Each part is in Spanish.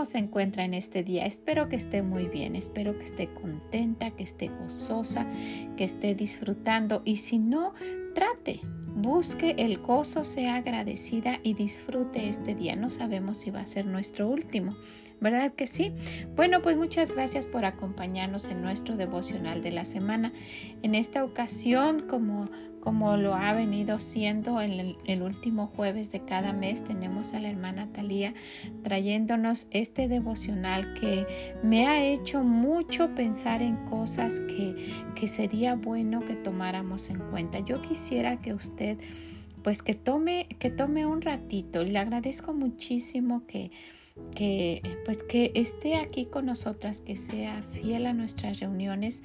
¿Cómo se encuentra en este día? Espero que esté muy bien, espero que esté contenta, que esté gozosa, que esté disfrutando y si no, trate, busque el gozo, sea agradecida y disfrute este día. No sabemos si va a ser nuestro último, ¿verdad que sí? Bueno, pues muchas gracias por acompañarnos en nuestro devocional de la semana. En esta ocasión, como como lo ha venido siendo en el, último jueves de cada mes, tenemos a la hermana Talía trayéndonos este devocional que me ha hecho mucho pensar en cosas que, que sería bueno que tomáramos en cuenta. Yo quisiera que usted pues que tome, que tome un ratito le agradezco muchísimo que, que pues que esté aquí con nosotras, que sea fiel a nuestras reuniones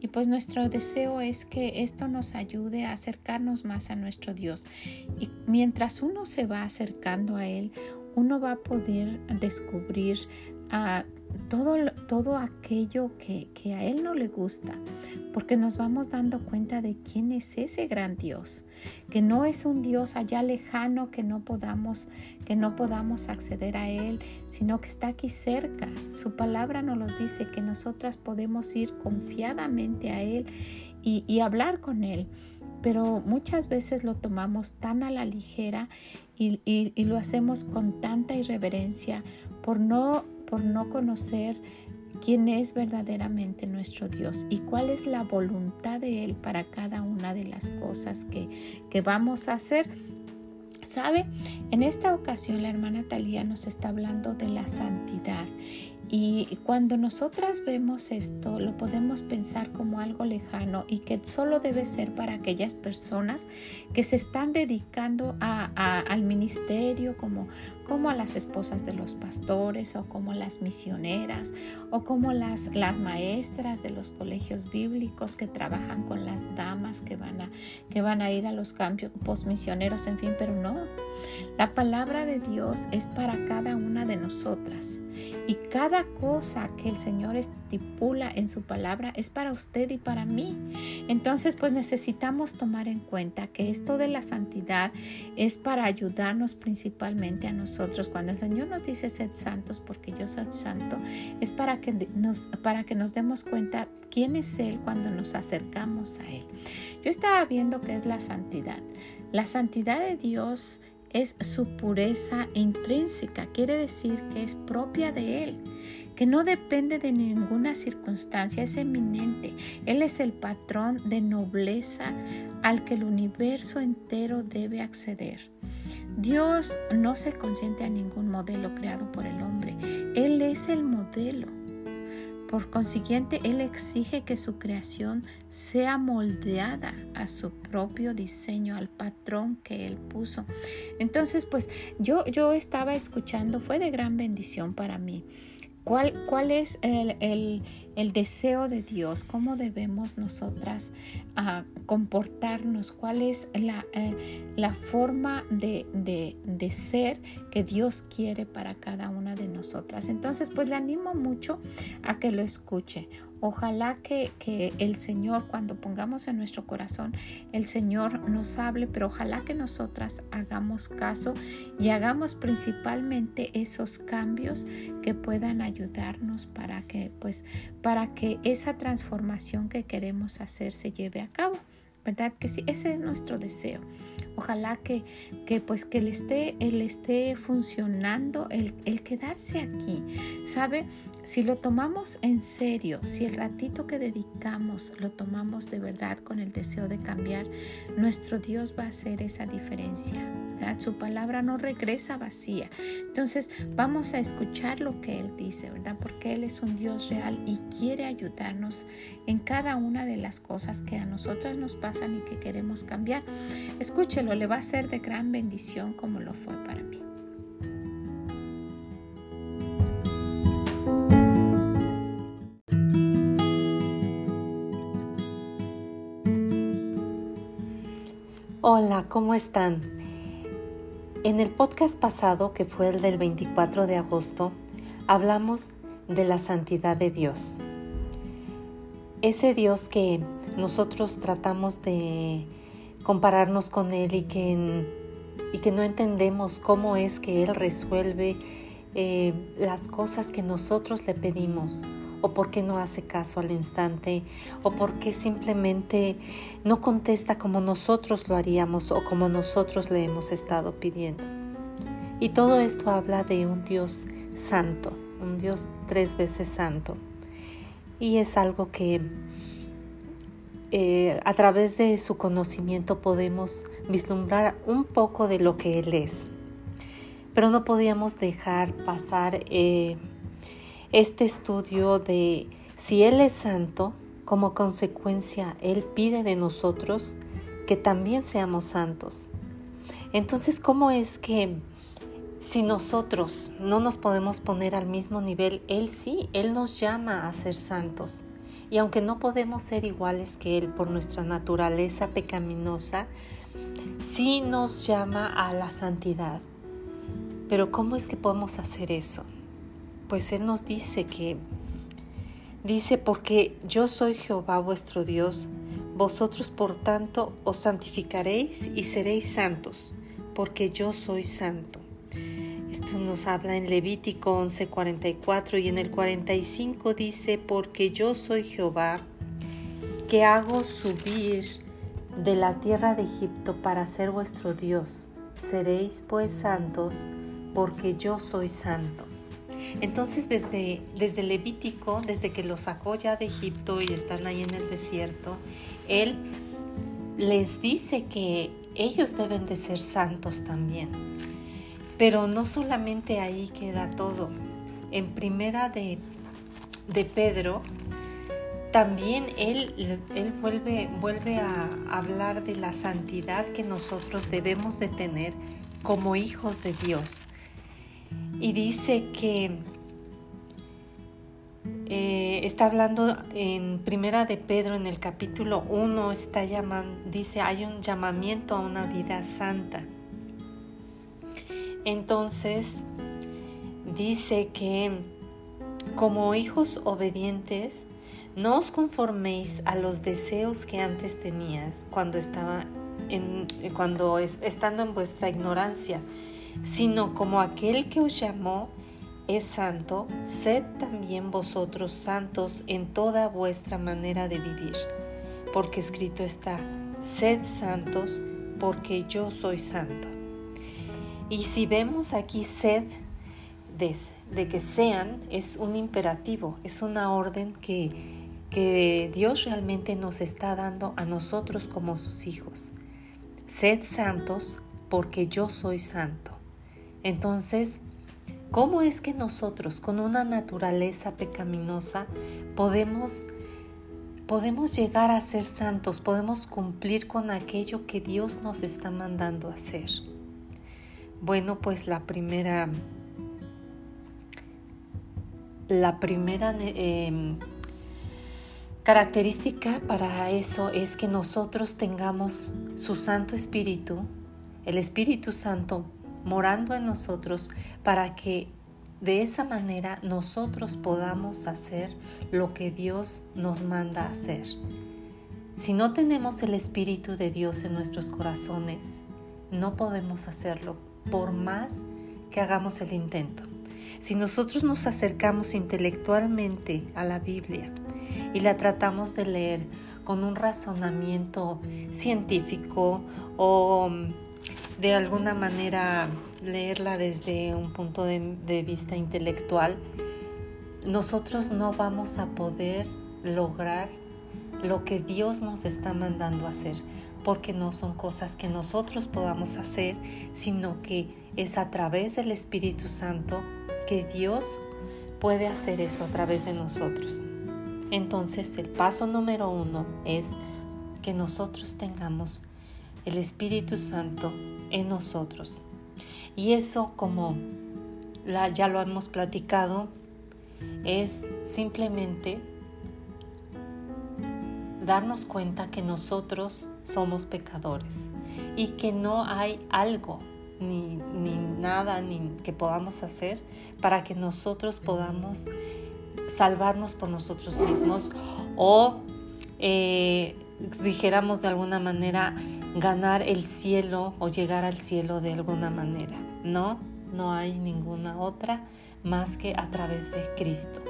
y pues nuestro deseo es que esto nos ayude a acercarnos más a nuestro Dios. Y mientras uno se va acercando a Él, uno va a poder descubrir a todo, todo aquello que, que, a Él no le gusta, porque nos vamos dando cuenta de quién es ese gran Dios, que no es un Dios allá lejano que no podamos, que no podamos acceder a Él, sino que está aquí cerca. Su palabra nos dice, que nosotras podemos ir confiadamente a Él y, y hablar con Él pero muchas veces lo tomamos tan a la ligera y, y, y, lo hacemos con tanta irreverencia por no por no conocer quién es verdaderamente nuestro Dios y cuál es la voluntad de Él para cada una de las cosas que, que vamos a hacer. ¿Sabe? En esta ocasión la hermana Talía nos está hablando de la santidad y cuando nosotras vemos esto, lo podemos pensar como algo lejano y que solo debe ser para aquellas personas que se están dedicando al ministerio, como, como a las esposas de los pastores o como las misioneras o como las, las maestras de los colegios bíblicos que trabajan con las damas que van a, que van a ir a los campos misioneros, en fin, pero no. La palabra de Dios es para cada una de nosotras y cada cosa que el Señor estipula en su palabra es para usted y para mí. Entonces, pues necesitamos tomar en cuenta que esto de la santidad es para ayudarnos principalmente a nosotros. Cuando el Señor nos dice sed santos porque yo soy santo, es para que nos, para que nos demos cuenta quién es Él cuando nos acercamos a Él. Yo estaba viendo qué es la santidad. La santidad de Dios es su pureza intrínseca, quiere decir que es propia de Él, que no depende de ninguna circunstancia, es eminente. Él es el patrón de nobleza al que el universo entero debe acceder. Dios no se consiente a ningún modelo creado por el hombre, Él es el modelo. Por consiguiente, Él exige que su creación sea moldeada a su propio diseño, al patrón que Él puso. Entonces, pues yo, yo estaba escuchando, fue de gran bendición para mí. ¿Cuál, cuál es el, el, el, deseo de Dios? ¿Cómo debemos nosotras uh, comportarnos? ¿Cuál es la, eh, la forma de, de, de, ser que Dios quiere para cada una de nosotras? Entonces, pues le animo mucho a que lo escuche. Ojalá que, que, el Señor, cuando pongamos en nuestro corazón, el Señor nos hable, pero ojalá que nosotras hagamos caso y hagamos principalmente esos cambios que puedan ayudarnos para que, pues, para que esa transformación que queremos hacer se lleve a cabo. ¿verdad? Que sí, ese es nuestro deseo. Ojalá que, que pues que él esté, él esté funcionando, el, el quedarse aquí. ¿Sabe? Si lo tomamos en serio, si el ratito que dedicamos lo tomamos de verdad con el deseo de cambiar, nuestro Dios va a hacer esa diferencia. ¿verdad? Su palabra no regresa vacía. Entonces vamos a escuchar lo que Él dice, ¿verdad? Porque Él es un Dios real y quiere ayudarnos en cada una de las cosas que a nosotras nos pasan y que queremos cambiar. Escúchelo, le va a ser de gran bendición como lo fue para mí. Hola, ¿cómo están? En el podcast pasado, que fue el del 24 de agosto, hablamos de la santidad de Dios. Ese Dios que nosotros tratamos de compararnos con Él y que, y que no entendemos cómo es que Él resuelve eh, las cosas que nosotros le pedimos o por qué no hace caso al instante o por qué simplemente no contesta como nosotros lo haríamos o como nosotros le hemos estado pidiendo. Y todo esto habla de un Dios santo, un Dios tres veces santo. Y es algo que eh, a través de su conocimiento podemos vislumbrar un poco de lo que Él es. Pero no podíamos dejar pasar eh, este estudio de si Él es santo, como consecuencia Él pide de nosotros que también seamos santos. Entonces, ¿cómo es que si nosotros no nos podemos poner al mismo nivel, Él sí, Él nos llama a ser santos? Y aunque no podemos ser iguales que Él por nuestra naturaleza pecaminosa, sí nos llama a la santidad. Pero ¿cómo es que podemos hacer eso? Pues Él nos dice que, dice, porque yo soy Jehová vuestro Dios, vosotros por tanto os santificaréis y seréis santos, porque yo soy santo. Esto nos habla en Levítico 11:44 y en el 45 dice, porque yo soy Jehová, que hago subir de la tierra de Egipto para ser vuestro Dios. Seréis pues santos, porque yo soy santo. Entonces desde, desde Levítico, desde que lo sacó ya de Egipto y están ahí en el desierto, Él les dice que ellos deben de ser santos también. Pero no solamente ahí queda todo. En primera de, de Pedro, también él, él vuelve, vuelve a hablar de la santidad que nosotros debemos de tener como hijos de Dios. Y dice que eh, está hablando en Primera de Pedro, en el capítulo 1, está llamando, dice, hay un llamamiento a una vida santa. Entonces, dice que como hijos obedientes, no os conforméis a los deseos que antes tenías cuando estaba en, cuando estando en vuestra ignorancia, sino como aquel que os llamó es santo, sed también vosotros santos en toda vuestra manera de vivir, porque escrito está, sed santos, porque yo soy santo. Y si vemos aquí sed de, que sean, es un imperativo, es una orden que, que Dios realmente nos está dando a nosotros como sus hijos. Sed santos, porque yo soy santo. Entonces, ¿cómo es que nosotros con una naturaleza pecaminosa podemos podemos llegar a ser santos, podemos cumplir con aquello que Dios nos está mandando hacer? Bueno, pues la primera la primera em, característica para eso es que nosotros tengamos su Santo Espíritu, el Espíritu Santo morando en nosotros para que de esa manera nosotros podamos hacer lo que Dios nos manda hacer. Si no tenemos el Espíritu de Dios en nuestros corazones, no podemos hacerlo por más que hagamos el intento. Si nosotros nos acercamos intelectualmente a la Biblia y la tratamos de leer con un razonamiento científico o de alguna manera leerla desde un punto de, vista intelectual, nosotros no vamos a poder lograr lo que Dios nos está mandando hacer, porque no son cosas que nosotros podamos hacer, sino que es a través del Espíritu Santo que Dios puede hacer eso a través de nosotros. Entonces el paso número uno es que nosotros tengamos el Espíritu Santo en nosotros. Y eso, como ya lo hemos platicado, es simplemente darnos cuenta que nosotros somos pecadores y que no hay algo ni, nada ni que podamos hacer para que nosotros podamos salvarnos por nosotros mismos o eh, dijéramos de alguna manera ganar el cielo o llegar al cielo de alguna manera. No, no hay ninguna otra más que a través de Cristo.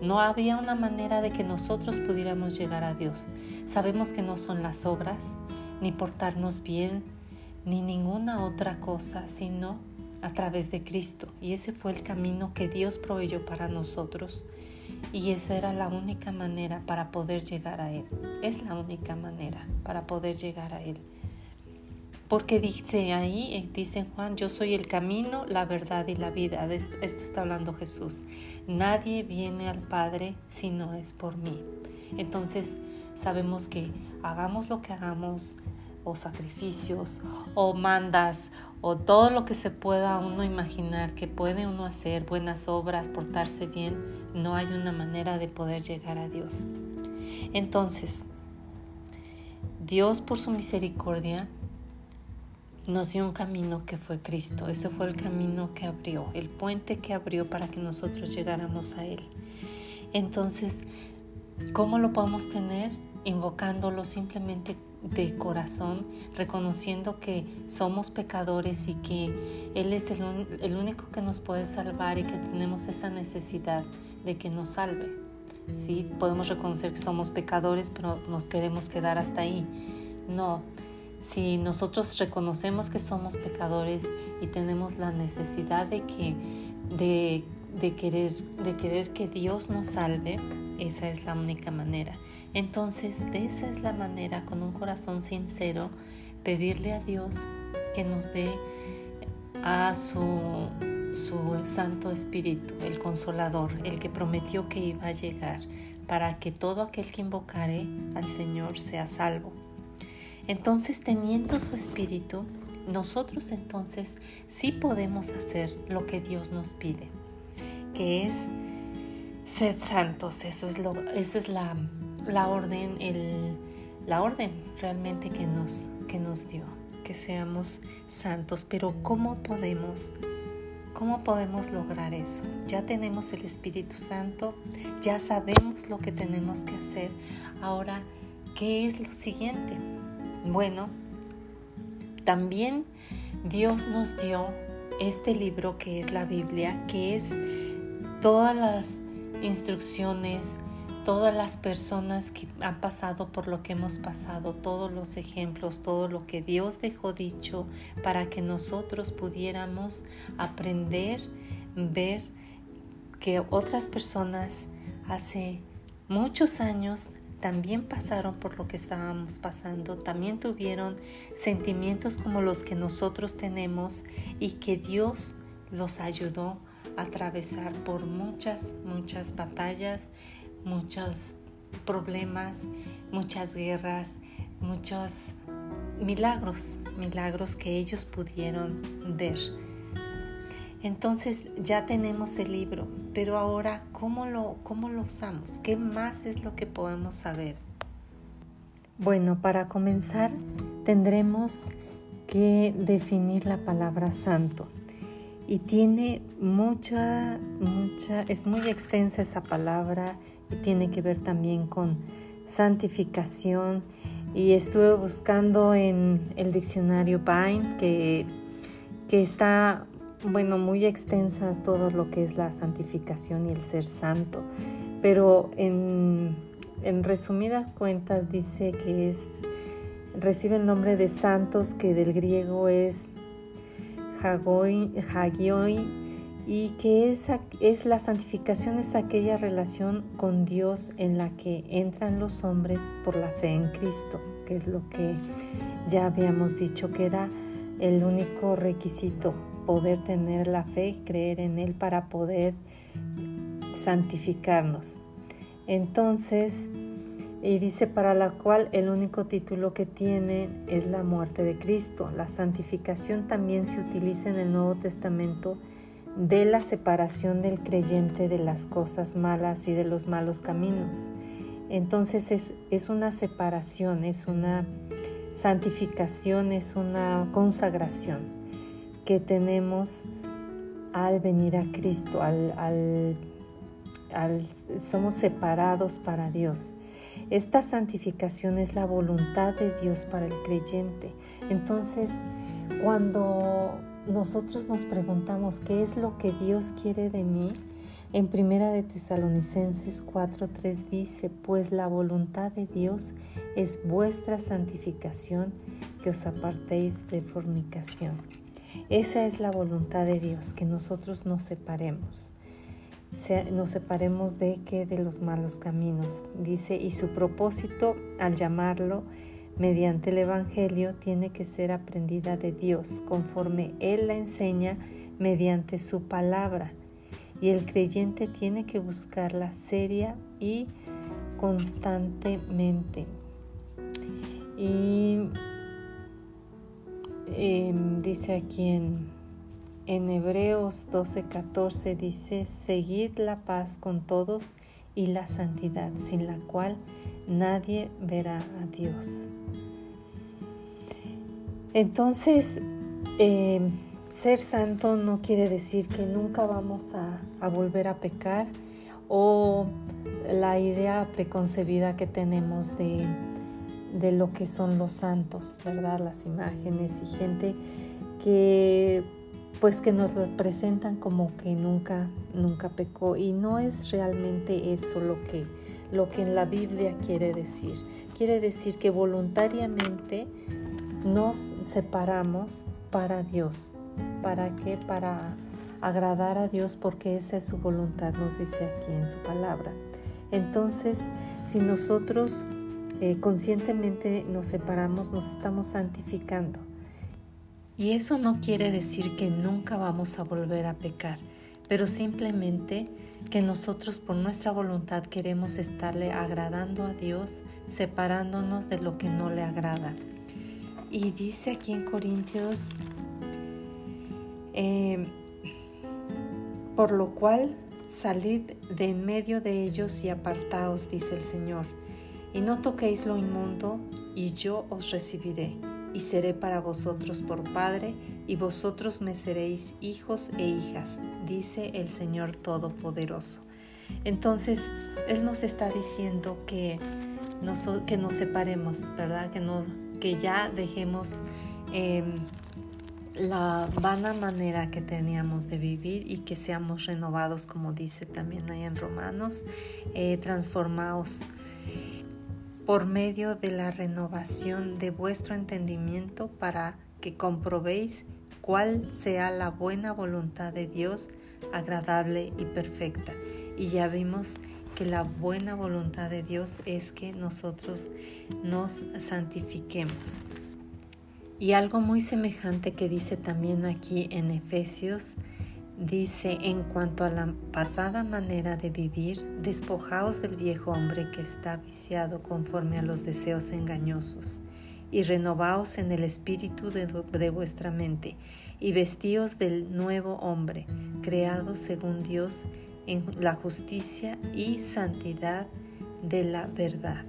No había una manera de que nosotros pudiéramos llegar a Dios. Sabemos que no son las obras, ni portarnos bien, ni ninguna otra cosa, sino a través de Cristo. Y ese fue el camino que Dios proveyó para nosotros. Y esa era la única manera para poder llegar a Él. Es la única manera para poder llegar a Él. Porque dice ahí, eh, dice Juan, yo soy el camino, la verdad y la vida. esto, esto está hablando Jesús. Nadie viene al Padre si no es por mí. Entonces sabemos que hagamos lo que hagamos, o sacrificios, o mandas, o todo lo que se pueda uno imaginar que puede uno hacer, buenas obras, portarse bien, no hay una manera de poder llegar a Dios. Entonces, Dios por su misericordia nos dio un camino que fue Cristo. Ese fue el camino que abrió, el puente que abrió para que nosotros llegáramos a Él. Entonces, ¿cómo lo podemos tener? Invocándolo simplemente de corazón, reconociendo que somos pecadores y que Él es el, único que nos puede salvar y que tenemos esa necesidad de que nos salve. Sí, podemos reconocer que somos pecadores, pero nos queremos quedar hasta ahí. No, si nosotros reconocemos que somos pecadores y tenemos la necesidad de que de, querer de querer que Dios nos salve, esa es la única manera. Entonces, de esa es la manera, con un corazón sincero, pedirle a Dios que nos dé a su, su Santo Espíritu, el Consolador, el que prometió que iba a llegar, para que todo aquel que invocare al Señor sea salvo. Entonces, teniendo su Espíritu, nosotros entonces sí podemos hacer lo que Dios nos pide, que es ser santos. Eso es lo, esa es la la orden, el, la orden realmente que nos, que nos dio, que seamos santos. Pero ¿cómo podemos, cómo podemos lograr eso? Ya tenemos el Espíritu Santo, ya sabemos lo que tenemos que hacer. Ahora, ¿qué es lo siguiente? Bueno, también Dios nos dio este libro que es la Biblia, que es todas las instrucciones, todas las personas que han pasado por lo que hemos pasado, todos los ejemplos, todo lo que Dios dejó dicho para que nosotros pudiéramos aprender, ver que otras personas hace muchos años también pasaron por lo que estábamos pasando, también tuvieron sentimientos como los que nosotros tenemos y que Dios los ayudó a atravesar por muchas, muchas batallas muchos problemas, muchas guerras, muchos milagros, milagros que ellos pudieron ver. Entonces ya tenemos el libro, pero ahora, ¿cómo lo, cómo lo usamos? ¿Qué más es lo que podemos saber? Bueno, para comenzar, tendremos que definir la palabra santo. Y tiene mucha, mucha, es muy extensa esa palabra tiene que ver también con santificación. Y estuve buscando en el diccionario Vine que, que está, bueno, muy extensa todo lo que es la santificación y el ser santo. Pero en, en resumidas cuentas dice que es, recibe el nombre de santos que del griego es hagioi, y que es la santificación es aquella relación con Dios en la que entran los hombres por la fe en Cristo, que es lo que ya habíamos dicho que era el único requisito, poder tener la fe y creer en Él para poder santificarnos. Entonces, y dice para la cual el único título que tiene es la muerte de Cristo. La santificación también se utiliza en el Nuevo Testamento de la separación del creyente de las cosas malas y de los malos caminos. Entonces es, es una separación, es una santificación es una consagración que tenemos al venir a Cristo, al, somos separados para Dios. Esta santificación es la voluntad de Dios para el creyente. Entonces, cuando nosotros nos preguntamos qué es lo que Dios quiere de mí, en Primera de Tesalonicenses 4:3 dice, pues la voluntad de Dios es vuestra santificación, que os apartéis de fornicación. Esa es la voluntad de Dios, que nosotros nos separemos. Nos separemos de que de los malos caminos. Dice, y su propósito al llamarlo mediante el Evangelio tiene que ser aprendida de Dios, conforme Él la enseña mediante su palabra. Y el creyente tiene que buscarla seria y constantemente. Dice aquí en, en Hebreos 12:14, dice, seguid la paz con todos y la santidad, sin la cual nadie verá a Dios. Entonces, eh, ser santo no quiere decir que nunca vamos a, volver a pecar o la idea preconcebida que tenemos de, de, lo que son los santos, ¿verdad? Las imágenes y gente que pues que nos los presentan como que nunca nunca pecó y no es realmente eso lo que lo que en la Biblia quiere decir. Quiere decir que voluntariamente nos separamos para Dios. ¿Para qué? Para agradar a Dios porque esa es su voluntad, nos dice aquí en su palabra. Entonces, si nosotros eh, conscientemente nos separamos, nos estamos santificando. Y eso no quiere decir que nunca vamos a volver a pecar, pero simplemente que nosotros por nuestra voluntad queremos estarle agradando a Dios, separándonos de lo que no le agrada. Y dice aquí en Corintios, eh, por lo cual salid de en medio de ellos y apartaos, dice el Señor, y no toquéis lo inmundo, y yo os recibiré, y seré para vosotros por Padre, y vosotros me seréis hijos e hijas, dice el Señor Todopoderoso. Entonces, Él nos está diciendo que nos, que separemos, ¿verdad? Que que ya dejemos em, la vana manera que teníamos de vivir y que seamos renovados, como dice también ahí en Romanos, eh, transformados por medio de la renovación de vuestro entendimiento para que comprobéis cuál sea la buena voluntad de Dios, agradable y perfecta. Y ya vimos que la buena voluntad de Dios es que nosotros nos santifiquemos. Y algo muy semejante que dice también aquí en Efesios, dice, en cuanto a la pasada manera de vivir, despojaos del viejo hombre que está viciado conforme a los deseos engañosos, y renovaos en el espíritu de, de vuestra mente, y vestíos del nuevo hombre, creado según Dios en la justicia y santidad de la verdad.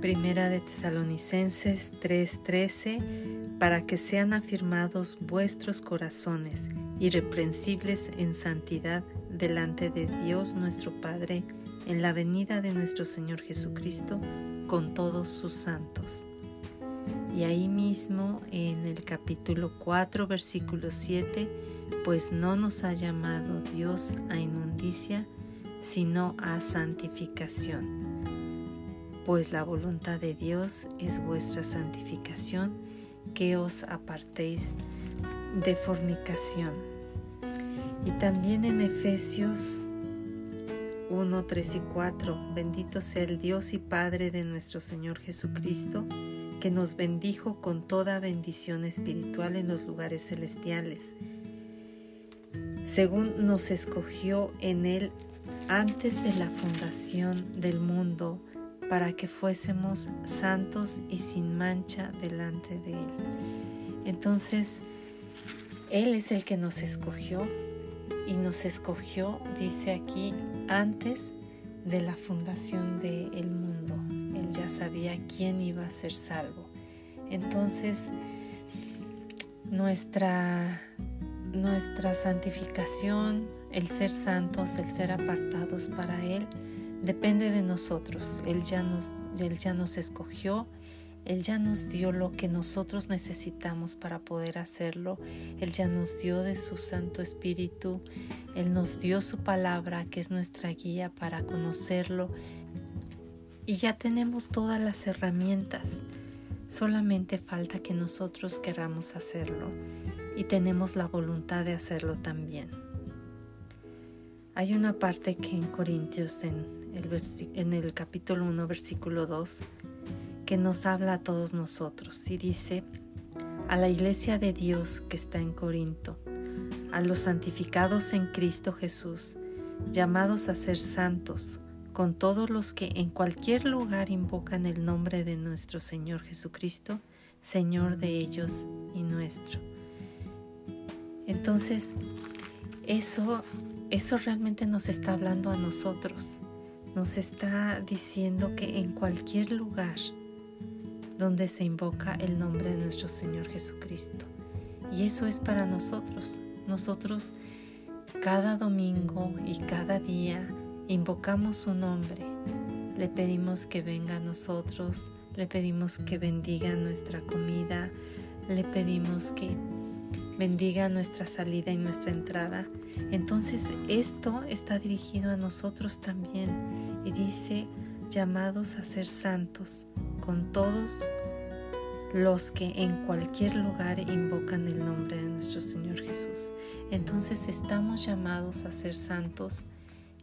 Primera de Tesalonicenses 3:13, para que sean afirmados vuestros corazones, irreprensibles en santidad delante de Dios nuestro Padre, en la venida de nuestro Señor Jesucristo con todos sus santos. Y ahí mismo en el capítulo 4, versículo 7, pues no nos ha llamado Dios a inmundicia, sino a santificación. Pues la voluntad de Dios es vuestra santificación, que os apartéis de fornicación. Y también en Efesios 1, 3 y 4, bendito sea el Dios y Padre de nuestro Señor Jesucristo, que nos bendijo con toda bendición espiritual en los lugares celestiales según nos escogió en Él antes de la fundación del mundo, para que fuésemos santos y sin mancha delante de Él. Entonces, Él es el que nos escogió y nos escogió, dice aquí, antes de la fundación del mundo. Él ya sabía quién iba a ser salvo. Entonces, nuestra, nuestra santificación, el ser santos, el ser apartados para Él, depende de nosotros. Él ya nos, Él ya nos escogió, Él ya nos dio lo que nosotros necesitamos para poder hacerlo. Él ya nos dio de su Santo Espíritu. Él nos dio su palabra, que es nuestra guía para conocerlo. Y ya tenemos todas las herramientas. Solamente falta que nosotros queramos hacerlo y tenemos la voluntad de hacerlo también. Hay una parte que en Corintios en el capítulo 1, versículo 2, que nos habla a todos nosotros y dice, a la iglesia de Dios que está en Corinto, a los santificados en Cristo Jesús, llamados a ser santos, con todos los que en cualquier lugar invocan el nombre de nuestro Señor Jesucristo, Señor de ellos y nuestro. Entonces, eso, eso realmente nos está hablando a nosotros nos está diciendo que en cualquier lugar donde se invoca el nombre de nuestro Señor Jesucristo. Y eso es para nosotros. Nosotros cada domingo y cada día invocamos su nombre. Le pedimos que venga a nosotros, le pedimos que bendiga nuestra comida, le pedimos que bendiga nuestra salida y nuestra entrada. Entonces esto está dirigido a nosotros también y dice llamados a ser santos con todos los que en cualquier lugar invocan el nombre de nuestro Señor Jesús. Entonces estamos llamados a ser santos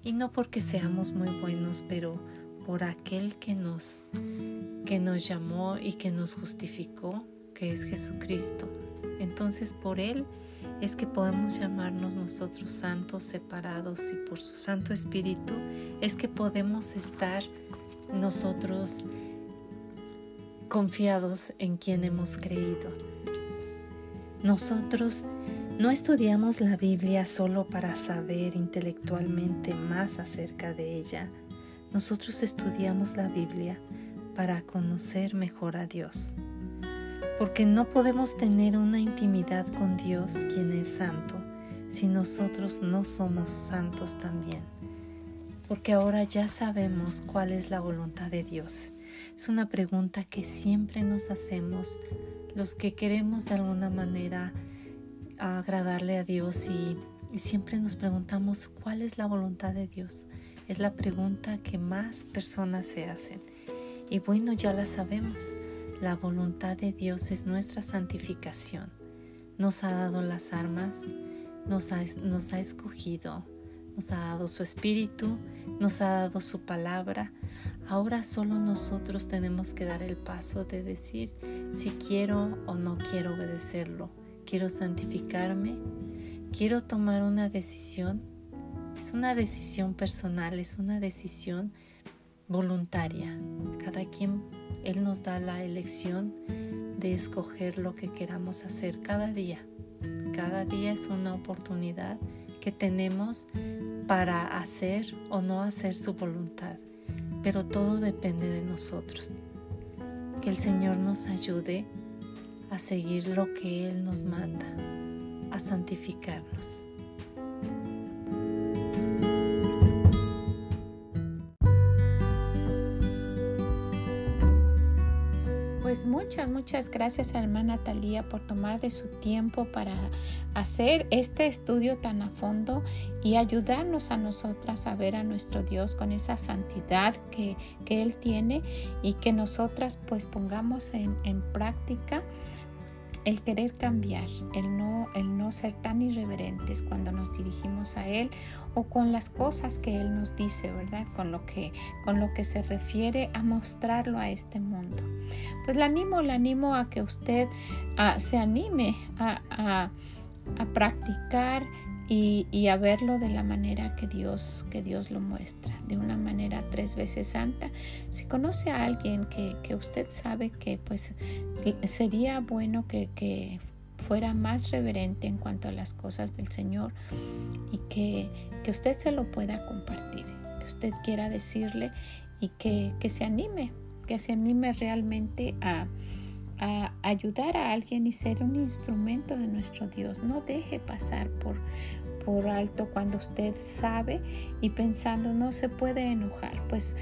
y no porque seamos muy buenos, pero por aquel que nos que nos llamó y que nos justificó, que es Jesucristo. Entonces por él es que podemos llamarnos nosotros santos, separados y por su Santo Espíritu es que podemos estar nosotros confiados en quien hemos creído. Nosotros no estudiamos la Biblia solo para saber intelectualmente más acerca de ella. Nosotros estudiamos la Biblia para conocer mejor a Dios porque no podemos tener una intimidad con Dios, quien es santo, si nosotros no somos santos también. Porque ahora ya sabemos cuál es la voluntad de Dios. Es una pregunta que siempre nos hacemos los que queremos de alguna manera agradarle a Dios y, siempre nos preguntamos cuál es la voluntad de Dios. Es la pregunta que más personas se hacen. Y bueno, ya la sabemos la voluntad de Dios es nuestra santificación. Nos ha dado las armas, nos ha, nos ha escogido, nos ha dado su espíritu, nos ha dado su palabra. Ahora solo nosotros tenemos que dar el paso de decir si quiero o no quiero obedecerlo. Quiero santificarme, quiero tomar una decisión. Es una decisión personal, es una decisión voluntaria. Cada quien, Él nos da la elección de escoger lo que queramos hacer cada día. Cada día es una oportunidad que tenemos para hacer o no hacer su voluntad, pero todo depende de nosotros. Que el Señor nos ayude a seguir lo que Él nos manda, a santificarnos. Pues muchas, muchas gracias a hermana Talía por tomar de su tiempo para hacer este estudio tan a fondo y ayudarnos a nosotras a ver a nuestro Dios con esa santidad que, que Él tiene y que nosotras pues pongamos en, en práctica el querer cambiar, el no, el no ser tan irreverentes cuando nos dirigimos a Él o con las cosas que Él nos dice, ¿verdad? Con lo que, con lo que se refiere a mostrarlo a este mundo. Pues la animo, la animo a que usted ah, se anime a, a, a practicar y, a verlo de la manera que Dios, que Dios lo muestra, de una manera tres veces santa. Si conoce a alguien que, usted sabe que pues sería bueno que, que, fuera más reverente en cuanto a las cosas del Señor y que, que usted se lo pueda compartir, que usted quiera decirle y que, que se anime, que se anime realmente a a ayudar a alguien y ser un instrumento de nuestro Dios. No deje pasar por, por alto cuando usted sabe y pensando no se puede enojar. Pues,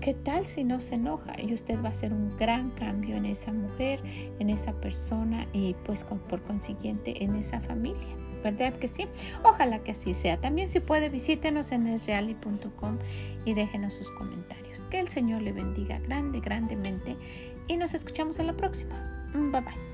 ¿qué tal si no se enoja? Y usted va a hacer un gran cambio en esa mujer, en esa persona y pues por consiguiente en esa familia. ¿Verdad que sí? Ojalá que así sea. También si puede visítenos en esreali.com y déjenos sus comentarios. Que el Señor le bendiga grande, grandemente y nos escuchamos en la próxima. Bye bye.